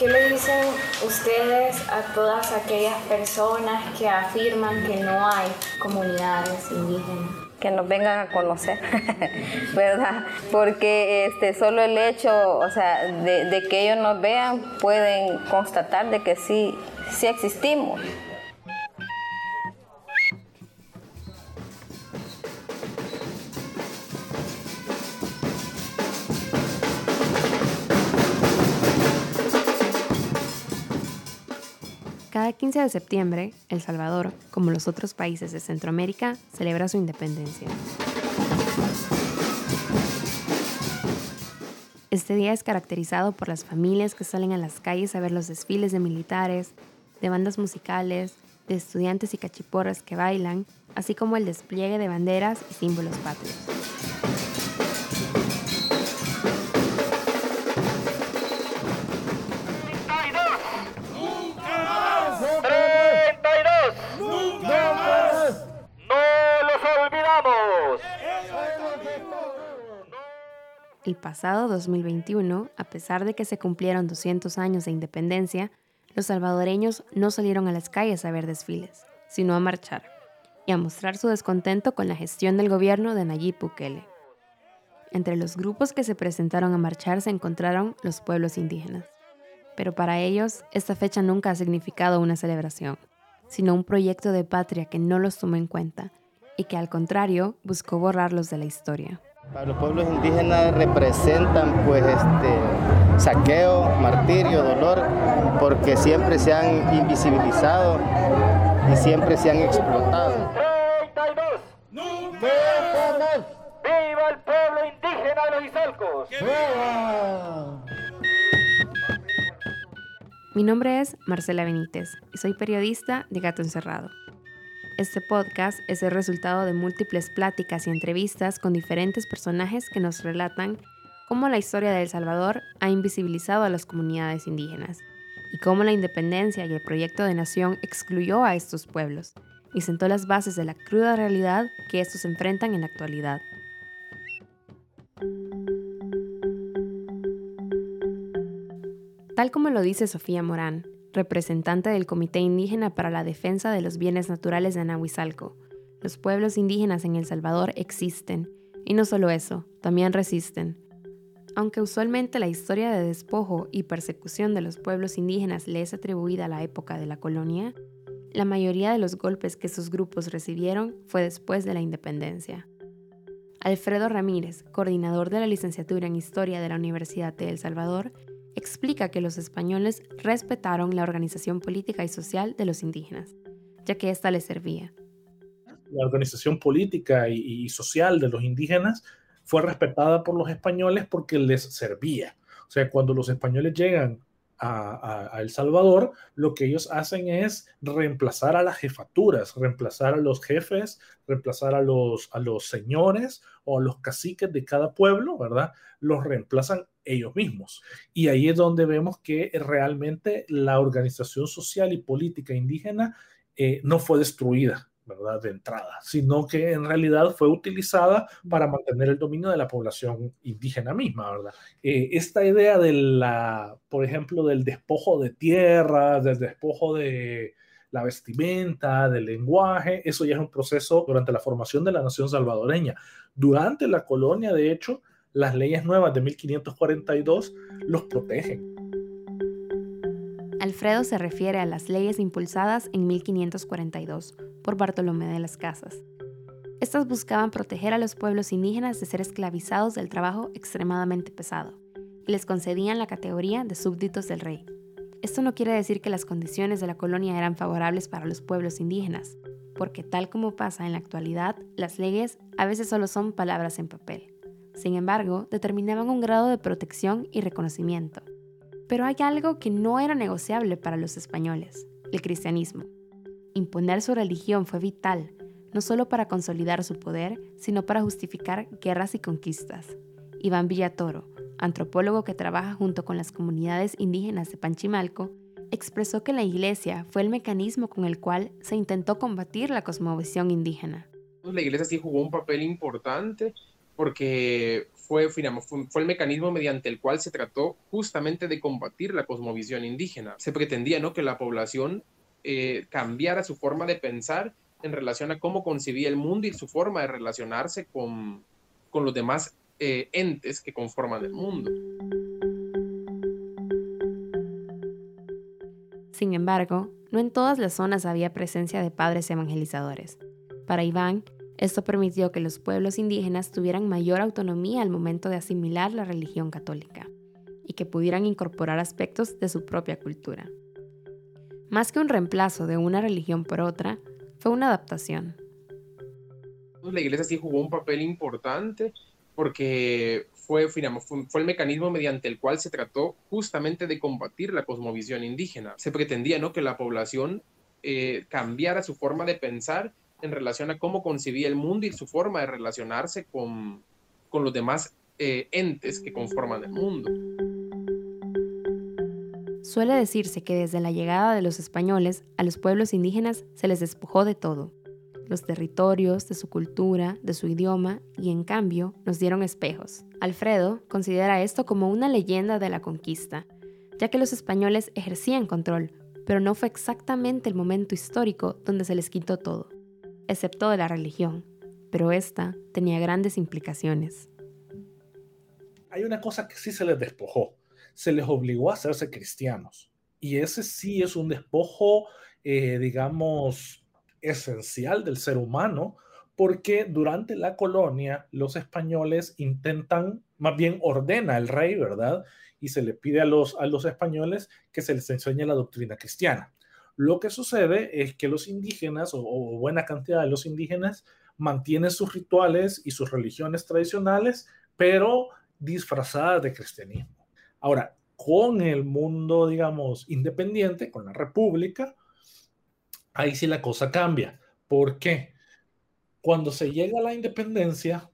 ¿Qué le dicen ustedes a todas aquellas personas que afirman que no hay comunidades indígenas? que nos vengan a conocer, ¿verdad? Porque este, solo el hecho, o sea, de, de, que ellos nos vean, pueden constatar de que sí, sí existimos. 15 de septiembre, El Salvador, como los otros países de Centroamérica, celebra su independencia. Este día es caracterizado por las familias que salen a las calles a ver los desfiles de militares, de bandas musicales, de estudiantes y cachiporras que bailan, así como el despliegue de banderas y símbolos patrios. El pasado 2021, a pesar de que se cumplieron 200 años de independencia, los salvadoreños no salieron a las calles a ver desfiles, sino a marchar y a mostrar su descontento con la gestión del gobierno de Nayib Bukele. Entre los grupos que se presentaron a marchar se encontraron los pueblos indígenas. Pero para ellos, esta fecha nunca ha significado una celebración, sino un proyecto de patria que no los tomó en cuenta y que al contrario buscó borrarlos de la historia. Para los pueblos indígenas representan pues este saqueo, martirio, dolor, porque siempre se han invisibilizado y siempre se han explotado. 32. ¡Viva el pueblo indígena de los Isalcos! Mi nombre es Marcela Benítez y soy periodista de Gato Encerrado. Este podcast es el resultado de múltiples pláticas y entrevistas con diferentes personajes que nos relatan cómo la historia de El Salvador ha invisibilizado a las comunidades indígenas y cómo la independencia y el proyecto de nación excluyó a estos pueblos y sentó las bases de la cruda realidad que estos enfrentan en la actualidad. Tal como lo dice Sofía Morán, representante del Comité Indígena para la Defensa de los Bienes Naturales de Anahuizalco. Los pueblos indígenas en El Salvador existen, y no solo eso, también resisten. Aunque usualmente la historia de despojo y persecución de los pueblos indígenas le es atribuida a la época de la colonia, la mayoría de los golpes que sus grupos recibieron fue después de la independencia. Alfredo Ramírez, coordinador de la licenciatura en Historia de la Universidad de El Salvador, explica que los españoles respetaron la organización política y social de los indígenas, ya que ésta les servía. La organización política y, social de los indígenas fue respetada por los españoles porque les servía. O sea, cuando los españoles llegan a, El Salvador, lo que ellos hacen es reemplazar a las jefaturas, reemplazar a los jefes, reemplazar a los, a los señores o a los caciques de cada pueblo, ¿verdad? Los reemplazan ellos mismos. Y ahí es donde vemos que realmente la organización social y política indígena eh, no fue destruida, ¿verdad? De entrada, sino que en realidad fue utilizada para mantener el dominio de la población indígena misma, ¿verdad? Eh, esta idea de la, por ejemplo, del despojo de tierras, del despojo de la vestimenta, del lenguaje, eso ya es un proceso durante la formación de la nación salvadoreña. Durante la colonia, de hecho, las leyes nuevas de 1542 los protegen. Alfredo se refiere a las leyes impulsadas en 1542 por Bartolomé de las Casas. Estas buscaban proteger a los pueblos indígenas de ser esclavizados del trabajo extremadamente pesado y les concedían la categoría de súbditos del rey. Esto no quiere decir que las condiciones de la colonia eran favorables para los pueblos indígenas, porque tal como pasa en la actualidad, las leyes a veces solo son palabras en papel. Sin embargo, determinaban un grado de protección y reconocimiento. Pero hay algo que no era negociable para los españoles, el cristianismo. Imponer su religión fue vital, no solo para consolidar su poder, sino para justificar guerras y conquistas. Iván Villatoro, antropólogo que trabaja junto con las comunidades indígenas de Panchimalco, expresó que la iglesia fue el mecanismo con el cual se intentó combatir la cosmovisión indígena. La iglesia sí jugó un papel importante porque fue, fue, el mecanismo mediante el cual se trató justamente de combatir la cosmovisión indígena. Se pretendía ¿no? que la población eh, cambiara su forma de pensar en relación a cómo concibía el mundo y su forma de relacionarse con, con los demás eh, entes que conforman el mundo. Sin embargo, no en todas las zonas había presencia de padres evangelizadores. Para Iván, esto permitió que los pueblos indígenas tuvieran mayor autonomía al momento de asimilar la religión católica y que pudieran incorporar aspectos de su propia cultura. Más que un reemplazo de una religión por otra, fue una adaptación. La iglesia sí jugó un papel importante porque fue, el mecanismo mediante el cual se trató justamente de combatir la cosmovisión indígena. Se pretendía ¿no? que la población eh, cambiara su forma de pensar en relación a cómo concibía el mundo y su forma de relacionarse con, con los demás eh, entes que conforman el mundo. Suele decirse que desde la llegada de los españoles a los pueblos indígenas se les despojó de todo, los territorios, de su cultura, de su idioma, y en cambio nos dieron espejos. Alfredo considera esto como una leyenda de la conquista, ya que los españoles ejercían control, pero no fue exactamente el momento histórico donde se les quitó todo, excepto de la religión, pero esta tenía grandes implicaciones. Hay una cosa que sí se les despojó, se les obligó a hacerse cristianos, y ese sí es un despojo, eh, digamos, esencial del ser humano, porque durante la colonia los españoles intentan, más bien ordena el rey, ¿verdad? Y se le pide a los, a los españoles que se les enseñe la doctrina cristiana. Lo que sucede es que los indígenas, o, o buena cantidad de los indígenas, mantienen sus rituales y sus religiones tradicionales, pero disfrazadas de cristianismo. Ahora, con el mundo, digamos, independiente, con la república, ahí sí la cosa cambia. ¿Por qué? Cuando se llega a la independencia,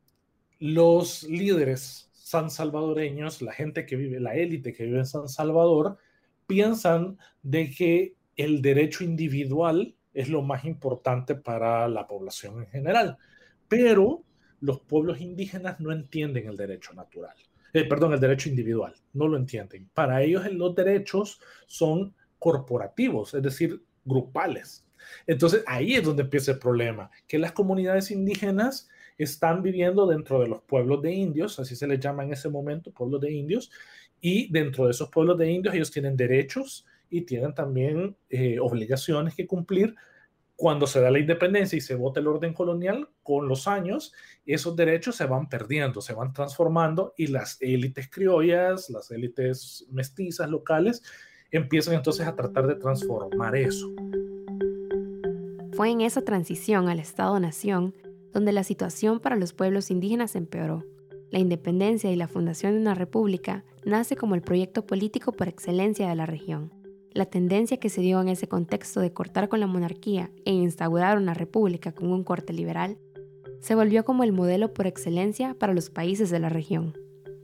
los líderes san salvadoreños, la gente que vive, la élite que vive en San Salvador, piensan de que el derecho individual es lo más importante para la población en general. Pero los pueblos indígenas no entienden el derecho natural. Eh, perdón, el derecho individual, no lo entienden. Para ellos los derechos son corporativos, es decir, grupales. Entonces ahí es donde empieza el problema, que las comunidades indígenas están viviendo dentro de los pueblos de indios, así se les llama en ese momento, pueblos de indios, y dentro de esos pueblos de indios ellos tienen derechos y tienen también eh, obligaciones que cumplir. Cuando se da la independencia y se vota el orden colonial, con los años, esos derechos se van perdiendo, se van transformando y las élites criollas, las élites mestizas locales, empiezan entonces a tratar de transformar eso. Fue en esa transición al Estado-Nación donde la situación para los pueblos indígenas empeoró. La independencia y la fundación de una república nace como el proyecto político por excelencia de la región. La tendencia que se dio en ese contexto de cortar con la monarquía e instaurar una república con un corte liberal se volvió como el modelo por excelencia para los países de la región.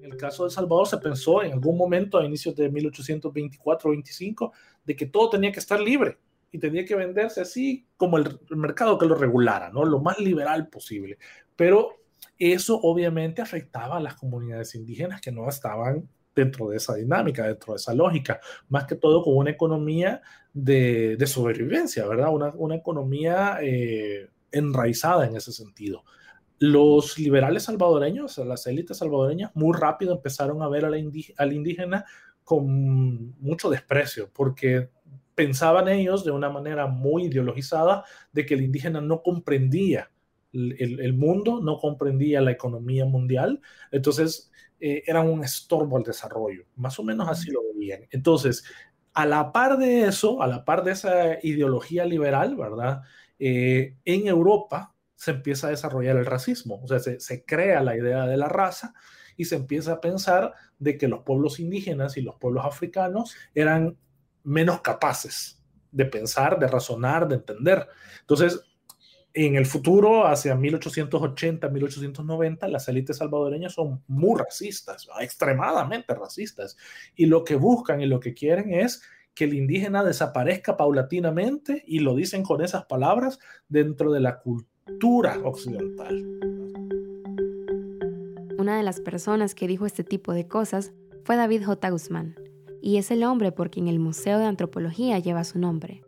En el caso de El Salvador se pensó en algún momento a inicios de 1824-25 de que todo tenía que estar libre, y tenía que venderse así como el, mercado que lo regulara, ¿no? Lo más liberal posible. Pero eso obviamente afectaba a las comunidades indígenas que no estaban dentro de esa dinámica, dentro de esa lógica, más que todo con una economía de, de sobrevivencia, ¿verdad? Una, una economía eh, enraizada en ese sentido. Los liberales salvadoreños, las élites salvadoreñas, muy rápido empezaron a ver a la al indígena con mucho desprecio, porque pensaban ellos de una manera muy ideologizada de que el indígena no comprendía el, mundo, no comprendía la economía mundial, entonces eh, eran un estorbo al desarrollo, más o menos así lo veían. Entonces, a la par de eso, a la par de esa ideología liberal, ¿verdad? Eh, en Europa se empieza a desarrollar el racismo, o sea, se, se crea la idea de la raza y se empieza a pensar de que los pueblos indígenas y los pueblos africanos eran menos capaces de pensar, de razonar, de entender. Entonces, en el futuro, hacia 1880, 1890, las élites salvadoreñas son muy racistas, extremadamente racistas. Y lo que buscan y lo que quieren es que el indígena desaparezca paulatinamente, y lo dicen con esas palabras, dentro de la cultura occidental. Una de las personas que dijo este tipo de cosas fue David J. Guzmán, y es el hombre por quien el Museo de Antropología lleva su nombre.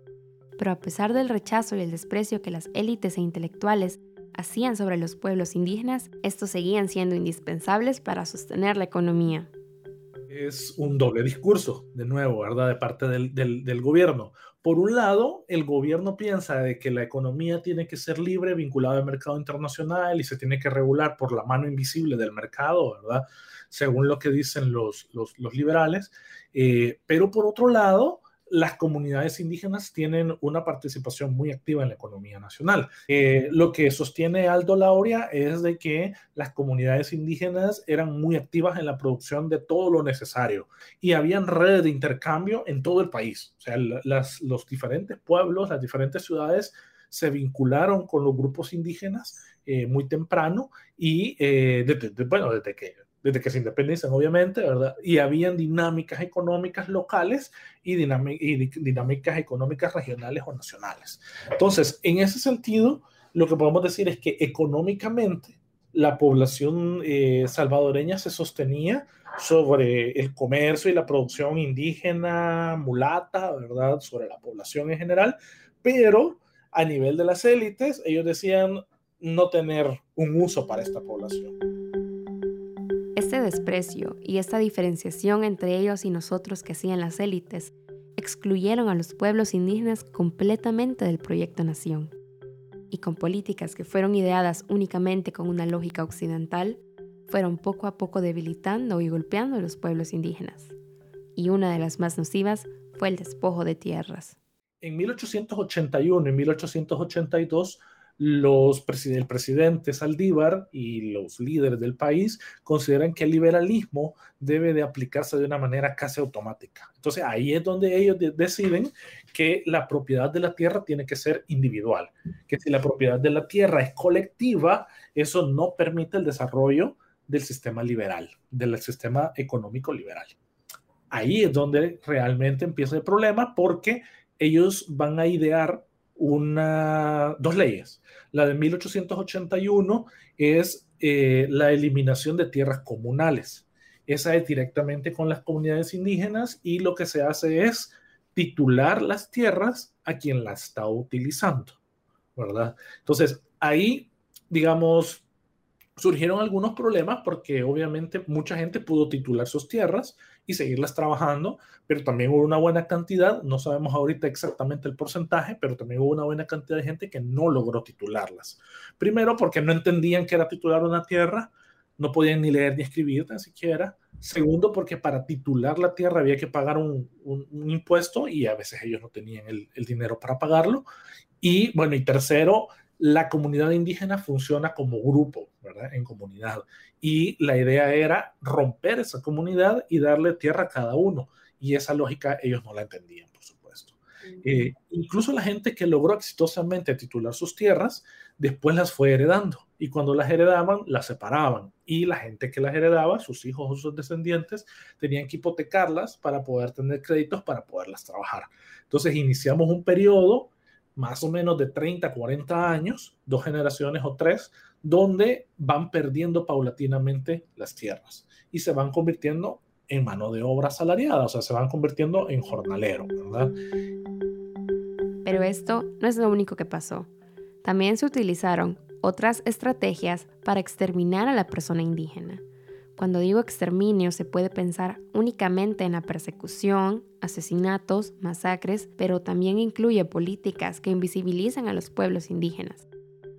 Pero a pesar del rechazo y el desprecio que las élites e intelectuales hacían sobre los pueblos indígenas, estos seguían siendo indispensables para sostener la economía. Es un doble discurso, de nuevo, ¿verdad? De parte del, del, gobierno. Por un lado, el gobierno piensa de que la economía tiene que ser libre, vinculada al mercado internacional y se tiene que regular por la mano invisible del mercado, ¿verdad? Según lo que dicen los, los, liberales. Eh, pero por otro lado, las comunidades indígenas tienen una participación muy activa en la economía nacional. Eh, lo que sostiene Aldo Lauria es de que las comunidades indígenas eran muy activas en la producción de todo lo necesario y habían redes de intercambio en todo el país. O sea, los diferentes pueblos, las diferentes ciudades se vincularon con los grupos indígenas eh, muy temprano y, eh, bueno, desde que desde que se independizan, obviamente, ¿verdad? Y habían dinámicas económicas locales y, dinámicas económicas regionales o nacionales. Entonces, en ese sentido, lo que podemos decir es que económicamente la población eh, salvadoreña se sostenía sobre el comercio y la producción indígena, mulata, ¿verdad? Sobre la población en general, pero a nivel de las élites, ellos decían no tener un uso para esta población. Este desprecio y esta diferenciación entre ellos y nosotros que hacían las élites excluyeron a los pueblos indígenas completamente del proyecto nación. Y con políticas que fueron ideadas únicamente con una lógica occidental, fueron poco a poco debilitando y golpeando a los pueblos indígenas. Y una de las más nocivas fue el despojo de tierras. En 1881 y 1882 los el presidente Saldívar y los líderes del país consideran que el liberalismo debe de aplicarse de una manera casi automática. Entonces ahí es donde ellos deciden que la propiedad de la tierra tiene que ser individual, que si la propiedad de la tierra es colectiva, eso no permite el desarrollo del sistema liberal, del sistema económico liberal. Ahí es donde realmente empieza el problema porque ellos van a idear una, dos leyes. La de 1881 es eh, la eliminación de tierras comunales. Esa es directamente con las comunidades indígenas y lo que se hace es titular las tierras a quien las está utilizando, ¿verdad? Entonces, ahí, digamos, surgieron algunos problemas porque obviamente mucha gente pudo titular sus tierras y seguirlas trabajando, pero también hubo una buena cantidad, no sabemos ahorita exactamente el porcentaje, pero también hubo una buena cantidad de gente que no logró titularlas. Primero porque no entendían que era titular una tierra, no podían ni leer ni escribir tan siquiera. Segundo porque para titular la tierra había que pagar un, impuesto y a veces ellos no tenían el, el dinero para pagarlo. Y bueno, y tercero, la comunidad indígena funciona como grupo, ¿verdad? En comunidad. Y la idea era romper esa comunidad y darle tierra a cada uno. Y esa lógica ellos no la entendían, por supuesto. Eh, incluso la gente que logró exitosamente titular sus tierras, después las fue heredando. Y cuando las heredaban, las separaban. Y la gente que las heredaba, sus hijos o sus descendientes, tenían que hipotecarlas para poder tener créditos para poderlas trabajar. Entonces iniciamos un periodo más o menos de 30, 40 años, dos generaciones o tres, donde van perdiendo paulatinamente las tierras y se van convirtiendo en mano de obra asalariada, o sea, se van convirtiendo en jornalero, ¿verdad? Pero esto no es lo único que pasó. También se utilizaron otras estrategias para exterminar a la persona indígena. Cuando digo exterminio se puede pensar únicamente en la persecución, asesinatos, masacres, pero también incluye políticas que invisibilizan a los pueblos indígenas.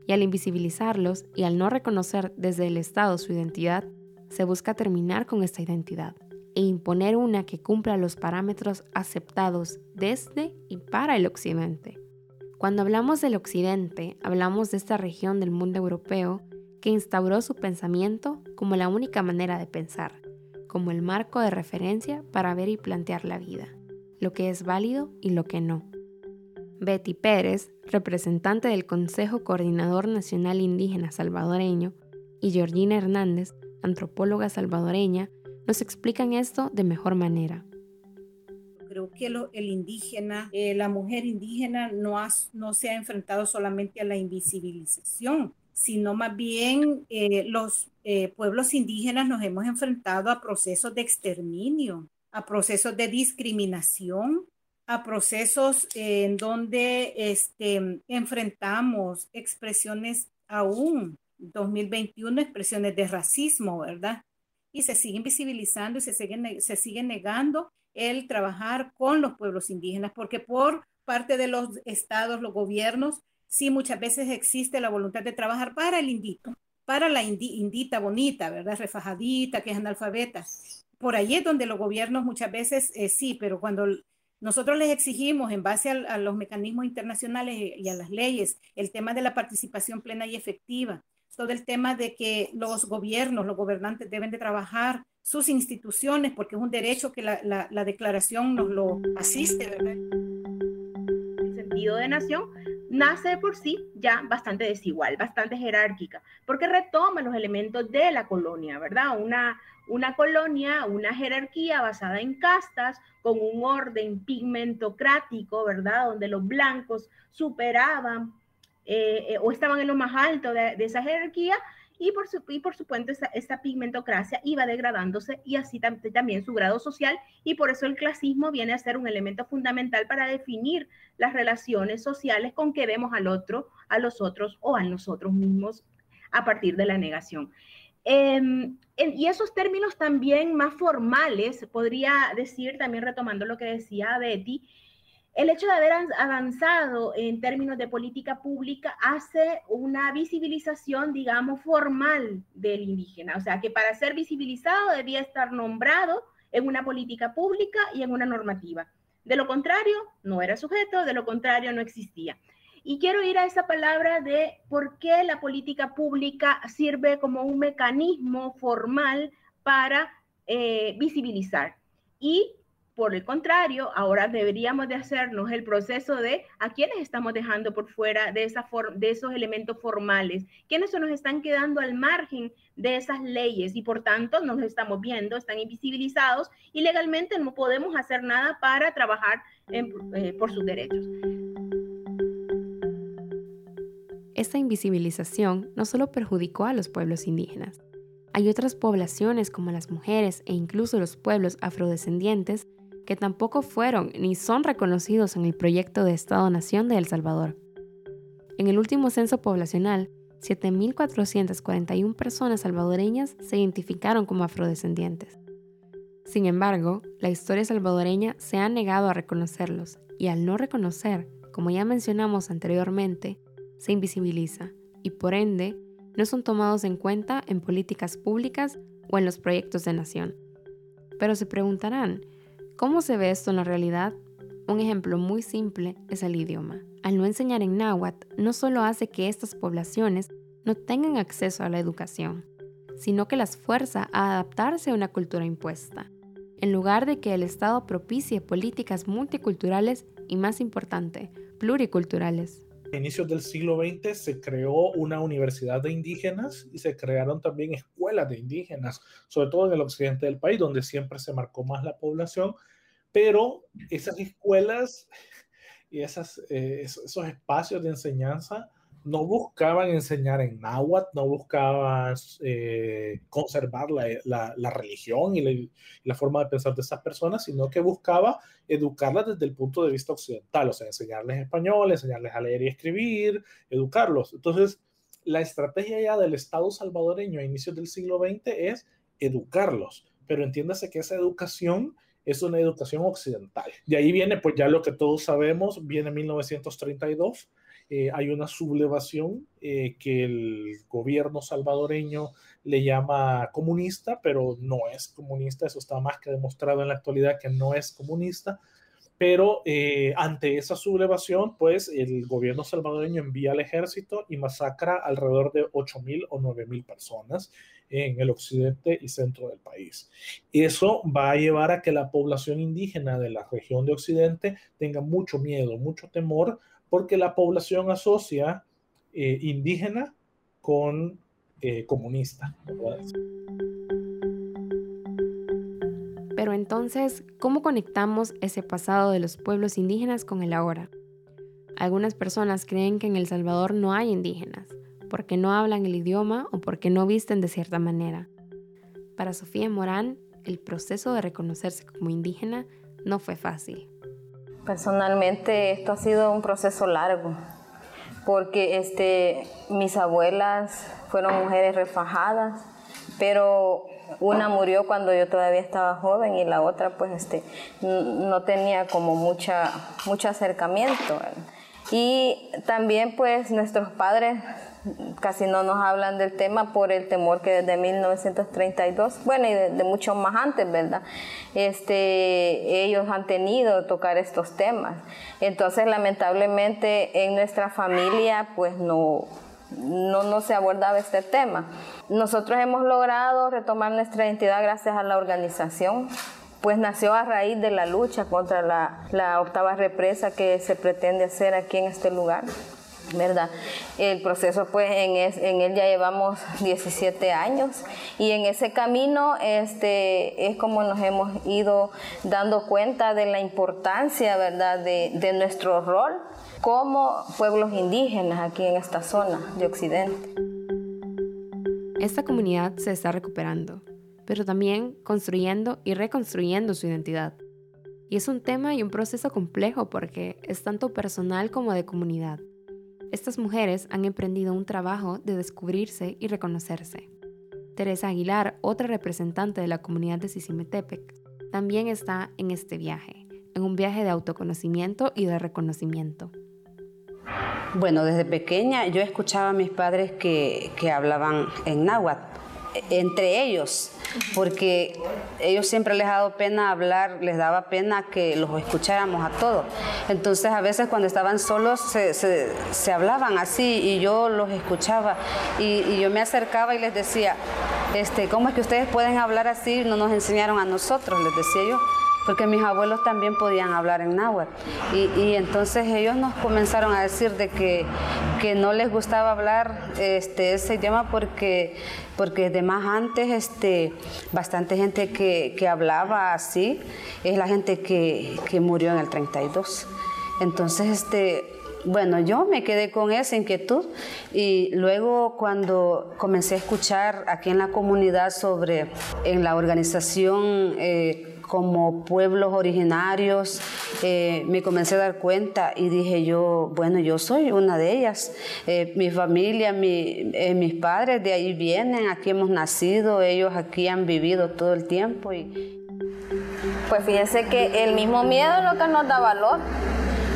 Y al invisibilizarlos y al no reconocer desde el Estado su identidad, se busca terminar con esta identidad e imponer una que cumpla los parámetros aceptados desde y para el Occidente. Cuando hablamos del Occidente, hablamos de esta región del mundo europeo que instauró su pensamiento como la única manera de pensar, como el marco de referencia para ver y plantear la vida, lo que es válido y lo que no. Betty Pérez, representante del Consejo Coordinador Nacional Indígena Salvadoreño, y Georgina Hernández, antropóloga salvadoreña, nos explican esto de mejor manera. Creo que el indígena, eh, la mujer indígena no, no se ha enfrentado solamente a la invisibilización sino más bien eh, los eh, pueblos indígenas nos hemos enfrentado a procesos de exterminio, a procesos de discriminación, a procesos en donde este, enfrentamos expresiones aún 2021, expresiones de racismo, ¿verdad? Y se siguen visibilizando y se siguen, se sigue negando el trabajar con los pueblos indígenas, porque por parte de los estados, los gobiernos, sí muchas veces existe la voluntad de trabajar para el indito, para la indita bonita, ¿verdad? Refajadita, que es analfabeta. Por ahí es donde los gobiernos muchas veces eh, sí, pero cuando nosotros les exigimos, en base a, los mecanismos internacionales y a las leyes, el tema de la participación plena y efectiva, todo el tema de que los gobiernos, los gobernantes deben de trabajar sus instituciones, porque es un derecho que la, la declaración nos lo asiste, ¿verdad? El sentido de nación nace por sí ya bastante desigual, bastante jerárquica, porque retoma los elementos de la colonia, ¿verdad? Una, una colonia, una jerarquía basada en castas, con un orden pigmentocrático, ¿verdad? Donde los blancos superaban eh, eh, o estaban en lo más alto de, esa jerarquía y por, supuesto esta pigmentocracia iba degradándose y así también su grado social y por eso el clasismo viene a ser un elemento fundamental para definir las relaciones sociales con que vemos al otro, a los otros o a nosotros mismos a partir de la negación. Em, y esos términos también más formales, podría decir, también retomando lo que decía Betty, el hecho de haber avanzado en términos de política pública hace una visibilización, digamos, formal del indígena. O sea, que para ser visibilizado debía estar nombrado en una política pública y en una normativa. De lo contrario, no era sujeto, de lo contrario, no existía. Y quiero ir a esa palabra de por qué la política pública sirve como un mecanismo formal para eh, visibilizar. Y por el contrario, ahora deberíamos de hacernos el proceso de a quiénes estamos dejando por fuera de, esa de esos elementos formales, quiénes se nos están quedando al margen de esas leyes y por tanto nos estamos viendo, están invisibilizados y legalmente no podemos hacer nada para trabajar eh, por sus derechos. Esta invisibilización no solo perjudicó a los pueblos indígenas, hay otras poblaciones como las mujeres e incluso los pueblos afrodescendientes que tampoco fueron ni son reconocidos en el proyecto de Estado-Nación de El Salvador. En el último censo poblacional, 7.441 personas salvadoreñas se identificaron como afrodescendientes. Sin embargo, la historia salvadoreña se ha negado a reconocerlos y al no reconocer, como ya mencionamos anteriormente, se invisibiliza y por ende no son tomados en cuenta en políticas públicas o en los proyectos de nación. Pero se preguntarán, ¿cómo se ve esto en la realidad? Un ejemplo muy simple es el idioma. Al no enseñar en náhuatl, no solo hace que estas poblaciones no tengan acceso a la educación, sino que las fuerza a adaptarse a una cultura impuesta, en lugar de que el Estado propicie políticas multiculturales y, más importante, pluriculturales a inicios del siglo XX se creó una universidad de indígenas y se crearon también escuelas de indígenas, sobre todo en el occidente del país, donde siempre se marcó más la población, pero esas escuelas y esas, eh, esos espacios de enseñanza no buscaban enseñar en náhuatl, no buscaban eh, conservar la, la, religión y la, forma de pensar de esas personas, sino que buscaba educarlas desde el punto de vista occidental, o sea, enseñarles español, enseñarles a leer y escribir, educarlos. Entonces, la estrategia ya del Estado salvadoreño a inicios del siglo XX es educarlos, pero entiéndase que esa educación es una educación occidental. De ahí viene, pues ya lo que todos sabemos, viene 1932 eh, hay una sublevación eh, que el gobierno salvadoreño le llama comunista, pero no es comunista, eso está más que demostrado en la actualidad que no es comunista. Pero eh, ante esa sublevación, pues el gobierno salvadoreño envía al ejército y masacra alrededor de 8.000 o 9.000 personas en el occidente y centro del país. Eso va a llevar a que la población indígena de la región de occidente tenga mucho miedo, mucho temor porque la población asocia eh, indígena con eh, comunista. Pero entonces, ¿cómo conectamos ese pasado de los pueblos indígenas con el ahora? Algunas personas creen que en El Salvador no hay indígenas, porque no hablan el idioma o porque no visten de cierta manera. Para Sofía Morán, el proceso de reconocerse como indígena no fue fácil. Personalmente esto ha sido un proceso largo, porque este, mis abuelas fueron mujeres refajadas, pero una murió cuando yo todavía estaba joven y la otra pues este, no tenía como mucha, mucho acercamiento. Y también pues nuestros padres casi no nos hablan del tema por el temor que desde 1932, bueno, y de, mucho más antes, ¿verdad? Este, ellos han tenido tocar estos temas. Entonces, lamentablemente, en nuestra familia, pues no, no, no se abordaba este tema. Nosotros hemos logrado retomar nuestra identidad gracias a la organización pues nació a raíz de la lucha contra la, la octava represa que se pretende hacer aquí en este lugar. ¿Verdad? El proceso, pues, en, en, él ya llevamos 17 años y en ese camino este, es como nos hemos ido dando cuenta de la importancia, ¿verdad?, de nuestro rol como pueblos indígenas aquí en esta zona de Occidente. Esta comunidad se está recuperando, pero también construyendo y reconstruyendo su identidad. Y es un tema y un proceso complejo porque es tanto personal como de comunidad. Estas mujeres han emprendido un trabajo de descubrirse y reconocerse. Teresa Aguilar, otra representante de la comunidad de Sisimetepec, también está en este viaje, en un viaje de autoconocimiento y de reconocimiento. Bueno, desde pequeña yo escuchaba a mis padres que, que hablaban en náhuatl entre ellos, porque ellos siempre les ha dado pena hablar, les daba pena que los escucháramos a todos. Entonces a veces cuando estaban solos se, hablaban así y yo los escuchaba y, y, yo me acercaba y les decía, este, ¿cómo es que ustedes pueden hablar así? No nos enseñaron a nosotros, les decía yo porque mis abuelos también podían hablar en náhuatl. Y, entonces ellos nos comenzaron a decir de que, que no les gustaba hablar este, ese idioma porque, porque de más antes este, bastante gente que, que hablaba así es la gente que, que murió en el 32. Entonces, este, bueno, yo me quedé con esa inquietud y luego cuando comencé a escuchar aquí en la comunidad sobre en la organización eh, como pueblos originarios, eh, me comencé a dar cuenta y dije yo, bueno, yo soy una de ellas. Eh, mi familia, mi, eh, mis padres de ahí vienen, aquí hemos nacido, ellos aquí han vivido todo el tiempo. Y... Pues fíjense que el mismo miedo es lo que nos da valor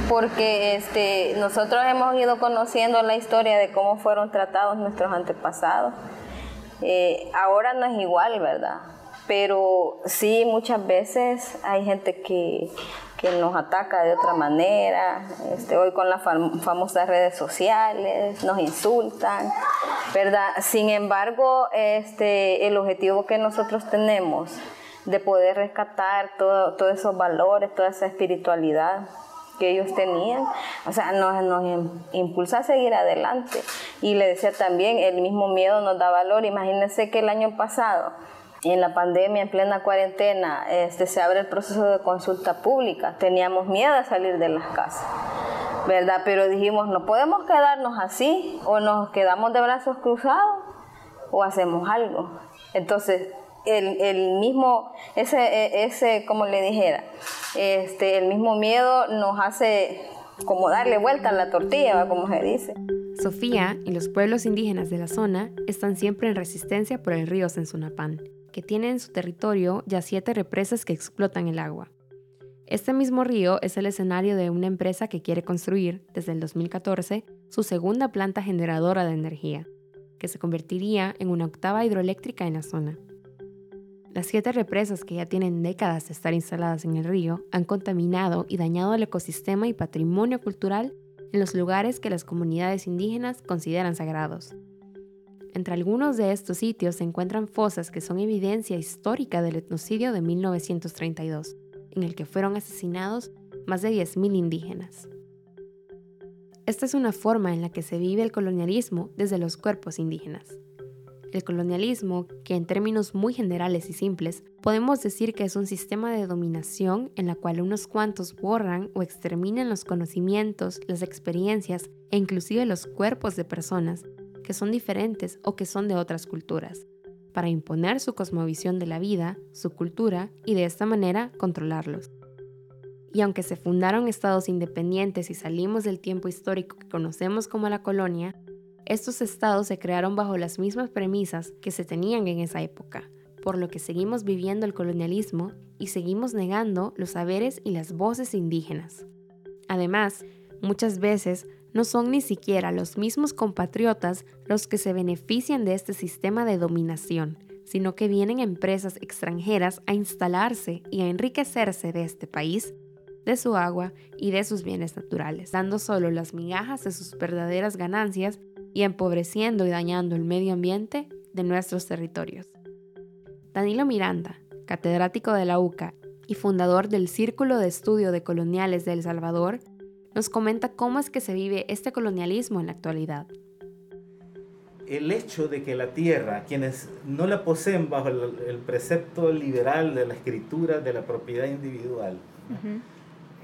porque este, nosotros hemos ido conociendo la historia de cómo fueron tratados nuestros antepasados. ahora no es igual, ¿verdad? Pero sí muchas veces hay gente que, nos ataca de otra manera, este, hoy con las famosas redes sociales, nos insultan, ¿verdad? Sin embargo, este, el objetivo que nosotros tenemos de poder rescatar todos esos valores, toda esa espiritualidad que ellos tenían, o sea, nos, nos impulsa a seguir adelante. Y le decía también, el mismo miedo nos da valor. Imagínense que el año pasado, en la pandemia, en plena cuarentena, este, se abre el proceso de consulta pública. Teníamos miedo de salir de las casas, ¿verdad? Pero dijimos, no podemos quedarnos así, o nos quedamos de brazos cruzados, o hacemos algo. Entonces, el, el mismo, ese, e, ese, como le dijera, este, el mismo miedo nos hace como darle vuelta a la tortilla, como se dice. Sofía y los pueblos indígenas de la zona están siempre en resistencia por el río Sensunapán que tiene en su territorio ya siete represas que explotan el agua. Este mismo río es el escenario de una empresa que quiere construir, desde el 2014, su segunda planta generadora de energía, que se convertiría en una octava hidroeléctrica en la zona. Las siete represas que ya tienen décadas de estar instaladas en el río han contaminado y dañado el ecosistema y patrimonio cultural en los lugares que las comunidades indígenas consideran sagrados, entre algunos de estos sitios se encuentran fosas que son evidencia histórica del etnocidio de 1932, en el que fueron asesinados más de 10.000 indígenas. Esta es una forma en la que se vive el colonialismo desde los cuerpos indígenas. El colonialismo, que en términos muy generales y simples, podemos decir que es un sistema de dominación en la cual unos cuantos borran o exterminan los conocimientos, las experiencias e inclusive los cuerpos de personas que son diferentes o que son de otras culturas, para imponer su cosmovisión de la vida, su cultura y de esta manera controlarlos. Y aunque se fundaron estados independientes y salimos del tiempo histórico que conocemos como la colonia, estos estados se crearon bajo las mismas premisas que se tenían en esa época, por lo que seguimos viviendo el colonialismo y seguimos negando los saberes y las voces indígenas. Además, muchas veces no son ni siquiera los mismos compatriotas los que se benefician de este sistema de dominación, sino que vienen empresas extranjeras a instalarse y a enriquecerse de este país de su agua y de sus bienes naturales, dando solo las migajas de sus verdaderas ganancias y empobreciendo y dañando el medio ambiente de nuestros territorios. Danilo Miranda, catedrático de la UCA y fundador del Círculo de Estudio de Coloniales de El Salvador, nos comenta cómo es que se vive este colonialismo en la actualidad. El hecho de que la tierra, quienes no la poseen bajo el, precepto liberal de la escritura de la propiedad individual,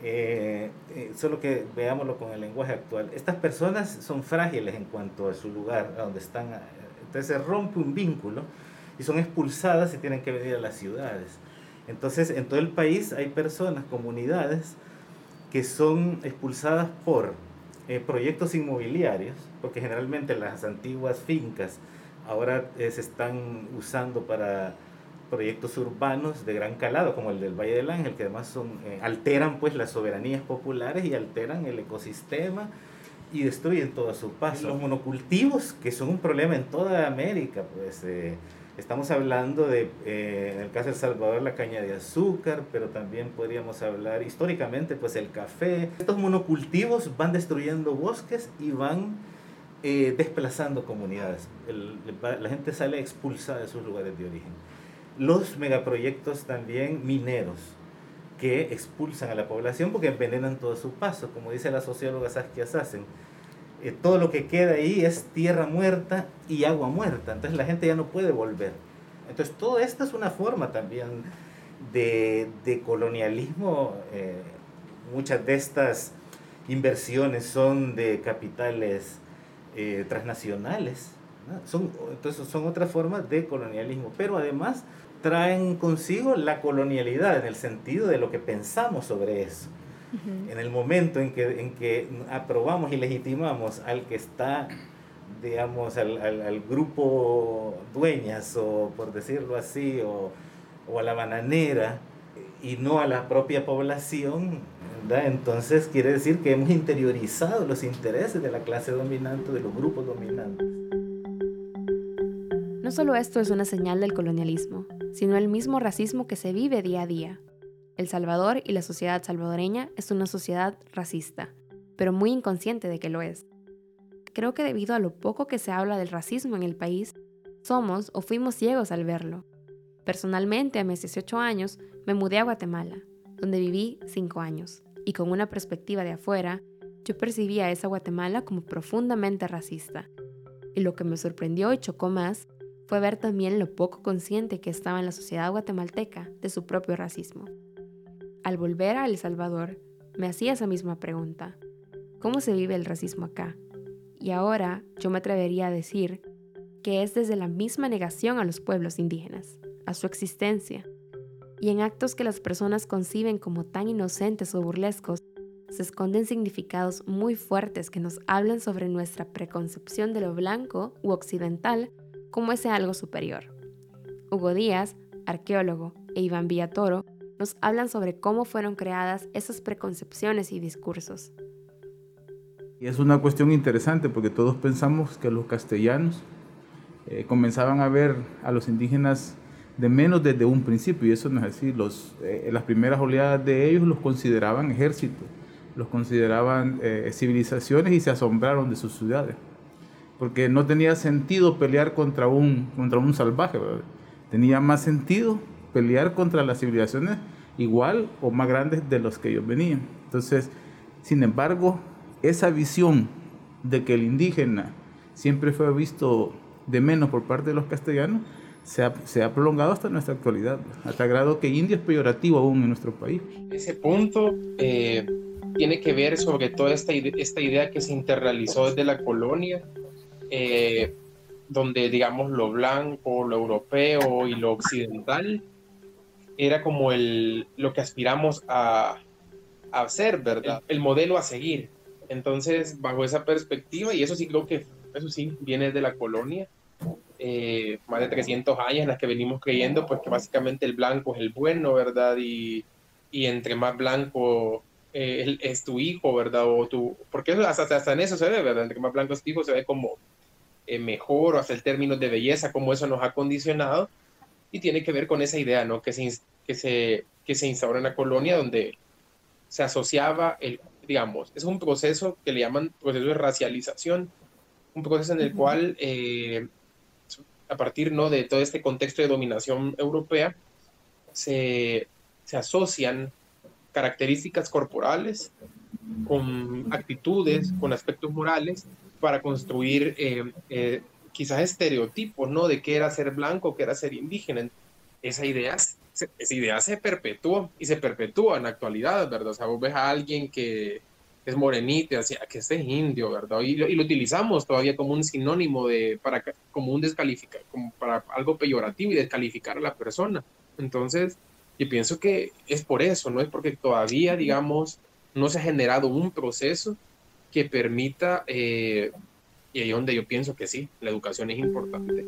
eh, eh, solo que veámoslo con el lenguaje actual. Estas personas son frágiles en cuanto a su lugar, a donde están. Eh, entonces se rompe un vínculo y son expulsadas y tienen que venir a las ciudades. Entonces en todo el país hay personas, comunidades, que son expulsadas por proyectos inmobiliarios, porque generalmente las antiguas fincas ahora se están usando para proyectos urbanos de gran calado, como el del Valle del Ángel, que además son, eh, alteran pues las soberanías populares y alteran el ecosistema y destruyen todo a su paso. Los monocultivos, que son un problema en toda América, pues eh, estamos hablando de, eh, en el caso de El Salvador, la caña de azúcar, pero también podríamos hablar históricamente, pues el café. Estos monocultivos van destruyendo bosques y van desplazando comunidades. la gente sale expulsada de sus lugares de origen los megaproyectos también mineros que expulsan a la población porque envenenan todo su paso, como dice la socióloga Saskia Sassen. Eh, todo lo que queda ahí es tierra muerta y agua muerta, entonces la gente ya no puede volver. Entonces todo esto es una forma también de, colonialismo. Eh, muchas de estas inversiones son de capitales eh, transnacionales. Son, entonces son otras formas de colonialismo, pero además traen consigo la colonialidad en el sentido de lo que pensamos sobre eso. En el momento en que, en que aprobamos y legitimamos al que está, digamos, al, al, grupo dueñas, o por decirlo así, o, o, a la bananera, y no a la propia población, entonces quiere decir que hemos interiorizado los intereses de la clase dominante, de los grupos dominantes. No solo esto es una señal del colonialismo, sino el mismo racismo que se vive día a día. El Salvador y la sociedad salvadoreña es una sociedad racista, pero muy inconsciente de que lo es. Creo que debido a lo poco que se habla del racismo en el país, somos o fuimos ciegos al verlo. Personalmente, a mis 18 años, me mudé a Guatemala, donde viví 5 años, y con una perspectiva de afuera, yo percibía a esa Guatemala como profundamente racista. Y lo que me sorprendió y chocó más fue ver también lo poco consciente que estaba en la sociedad guatemalteca de su propio racismo. Al volver a El Salvador, me hacía esa misma pregunta. ¿Cómo se vive el racismo acá? Y ahora yo me atrevería a decir que es desde la misma negación a los pueblos indígenas, a su existencia, y en actos que las personas conciben como tan inocentes o burlescos, se esconden significados muy fuertes que nos hablan sobre nuestra preconcepción de lo blanco u occidental como ese algo superior. Hugo Díaz, arqueólogo, e Iván Villatoro nos hablan sobre cómo fueron creadas esas preconcepciones y discursos. Y es una cuestión interesante porque todos pensamos que los castellanos eh, comenzaban a ver a los indígenas de menos desde un principio, y eso no es así. Los, eh, las primeras oleadas de ellos los consideraban ejército, los consideraban eh, civilizaciones y se asombraron de sus ciudades porque no tenía sentido pelear contra un, contra un salvaje, tenía más sentido pelear contra las civilizaciones igual o más grandes de los que ellos venían. Entonces, sin embargo, esa visión de que el indígena siempre fue visto de menos por parte de los castellanos, se ha, se ha, prolongado hasta nuestra actualidad, hasta grado que indio es peyorativo aún en nuestro país. Ese punto eh, tiene que ver sobre todo esta, esta idea que se interrealizó desde la colonia eh, donde digamos lo blanco, lo europeo y lo occidental era como el, lo que aspiramos a, a hacer, ¿verdad? El, modelo a seguir. Entonces, bajo esa perspectiva, y eso sí creo que, eso sí, viene de la colonia, eh, más de 300 años en las que venimos creyendo, pues que básicamente el blanco es el bueno, ¿verdad? Y, y entre más blanco eh, es tu hijo, ¿verdad? O tu, porque hasta, hasta en eso se ve, ¿verdad? Entre más blanco es tu hijo, se ve como eh, mejor o hasta el término de belleza, como eso nos ha condicionado. Y tiene que ver con esa idea, ¿no? Que se, que se, que se instaura en la colonia donde se asociaba el, digamos, es un proceso que le llaman proceso de racialización, un proceso en el cual, eh, a partir ¿no? de todo este contexto de dominación europea, se, se asocian características corporales con actitudes, con aspectos morales, para construir eh, eh, quizás estereotipos, ¿no? De qué era ser blanco, qué era ser indígena. Esa idea, esa idea se perpetuó y se perpetúa en la actualidad, ¿verdad? O sea, vos ves a alguien que es morenito, así, que este es indio, ¿verdad? Y lo, y lo, utilizamos todavía como un sinónimo de, para, como un descalificar, como para algo peyorativo y descalificar a la persona. Entonces, yo pienso que es por eso, no es porque todavía, digamos, no se ha generado un proceso que permita, eh, y ahí es donde yo pienso que sí, la educación es importante.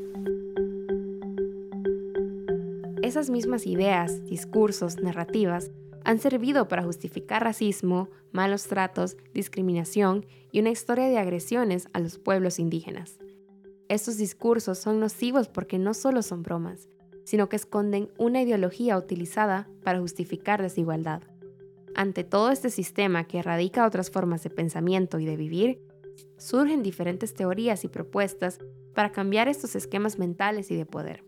Esas mismas ideas, discursos, narrativas han servido para justificar racismo, malos tratos, discriminación y una historia de agresiones a los pueblos indígenas. Estos discursos son nocivos porque no solo son bromas, sino que esconden una ideología utilizada para justificar desigualdad. Ante todo este sistema que erradica otras formas de pensamiento y de vivir, surgen diferentes teorías y propuestas para cambiar estos esquemas mentales y de poder.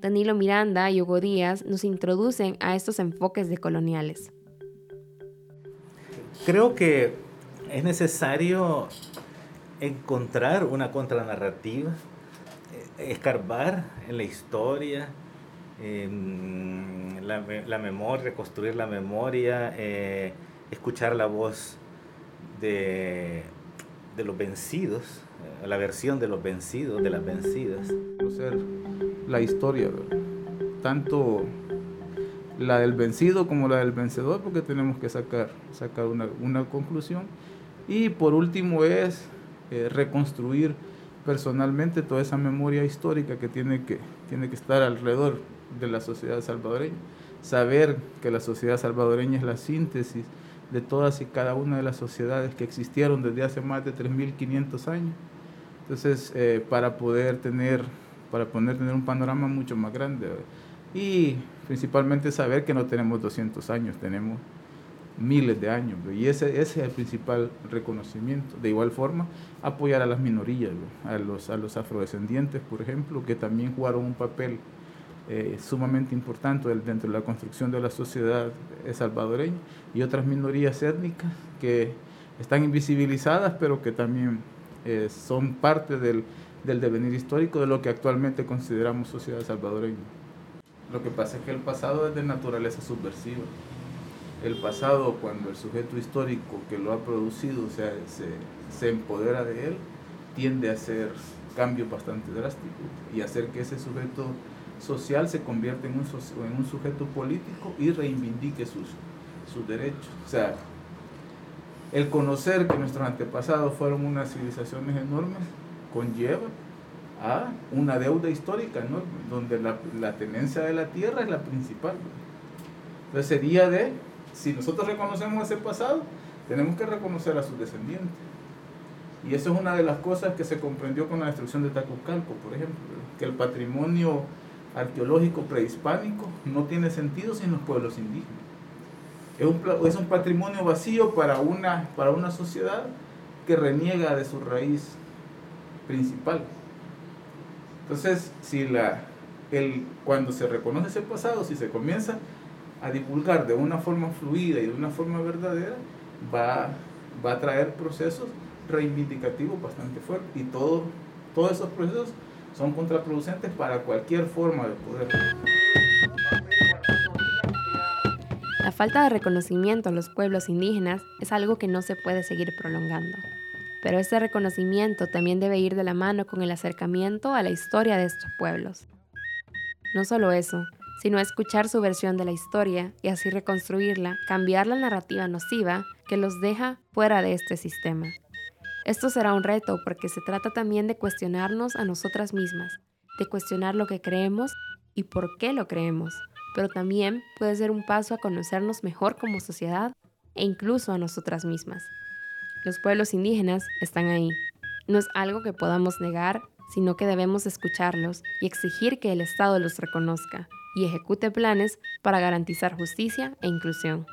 Danilo Miranda y Hugo Díaz nos introducen a estos enfoques decoloniales. Creo que es necesario encontrar una contranarrativa, eh, escarbar en la historia, la, memoria, reconstruir la memoria, eh, escuchar la voz de, de los vencidos, eh, la versión de los vencidos, de las vencidas. Conocer la historia, tanto la del vencido como la del vencedor, porque tenemos que sacar, sacar una, una conclusión. Y por último es eh, reconstruir personalmente toda esa memoria histórica que tiene que, tiene que estar alrededor de la sociedad salvadoreña. Saber que la sociedad salvadoreña es la síntesis de todas y cada una de las sociedades que existieron desde hace más de 3.500 años. Entonces, eh, para poder tener, para poder tener un panorama mucho más grande. Y principalmente saber que no tenemos 200 años, tenemos miles de años. Y ese, ese, es el principal reconocimiento. De igual forma, apoyar a las minorías, a los, a los afrodescendientes, por ejemplo, que también jugaron un papel eh, sumamente importante dentro de la construcción de la sociedad salvadoreña y otras minorías étnicas que están invisibilizadas pero que también eh, son parte del, del, devenir histórico de lo que actualmente consideramos sociedad salvadoreña. Lo que pasa es que el pasado es de naturaleza subversiva. El pasado, cuando el sujeto histórico que lo ha producido o sea, se, se empodera de él, tiende a hacer cambios bastante drásticos y hacer que ese sujeto social se convierte en un, en un sujeto político y reivindique sus, sus derechos. O sea, el conocer que nuestros antepasados fueron unas civilizaciones enormes conlleva a una deuda histórica enorme, donde la, tenencia de la tierra es la principal. Entonces sería de, si nosotros reconocemos ese pasado, tenemos que reconocer a sus descendientes. Y eso es una de las cosas que se comprendió con la destrucción de Tacucalco, por ejemplo, que el patrimonio arqueológico prehispánico no tiene sentido sin los pueblos indígenas. Es un, es un patrimonio vacío para una, para una sociedad que reniega de su raíz principal. Entonces, si la, el, cuando se reconoce ese pasado, si se comienza a divulgar de una forma fluida y de una forma verdadera, va, va a traer procesos reivindicativos bastante fuertes. Y todo, todos esos procesos son contraproducentes para cualquier forma de poder. Falta de reconocimiento a los pueblos indígenas es algo que no se puede seguir prolongando. pero ese reconocimiento también debe ir de la mano con el acercamiento a la historia de estos pueblos. No solo eso, sino escuchar su versión de la historia y así reconstruirla, cambiar la narrativa nociva que los deja fuera de este sistema. Esto será un reto porque se trata también de cuestionarnos a nosotras mismas, de cuestionar lo que creemos y por qué lo creemos, pero también puede ser un paso a conocernos mejor como sociedad e incluso a nosotras mismas. Los pueblos indígenas están ahí. No es algo que podamos negar, sino que debemos escucharlos y exigir que el Estado los reconozca y ejecute planes para garantizar justicia e inclusión.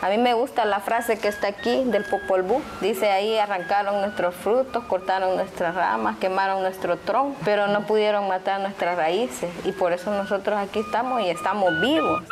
A mí me gusta la frase que está aquí del Popol. Dice ahí arrancaron nuestros frutos, cortaron nuestras ramas, quemaron nuestro tronco, pero no pudieron matar nuestras raíces y por eso nosotros aquí estamos y estamos vivos.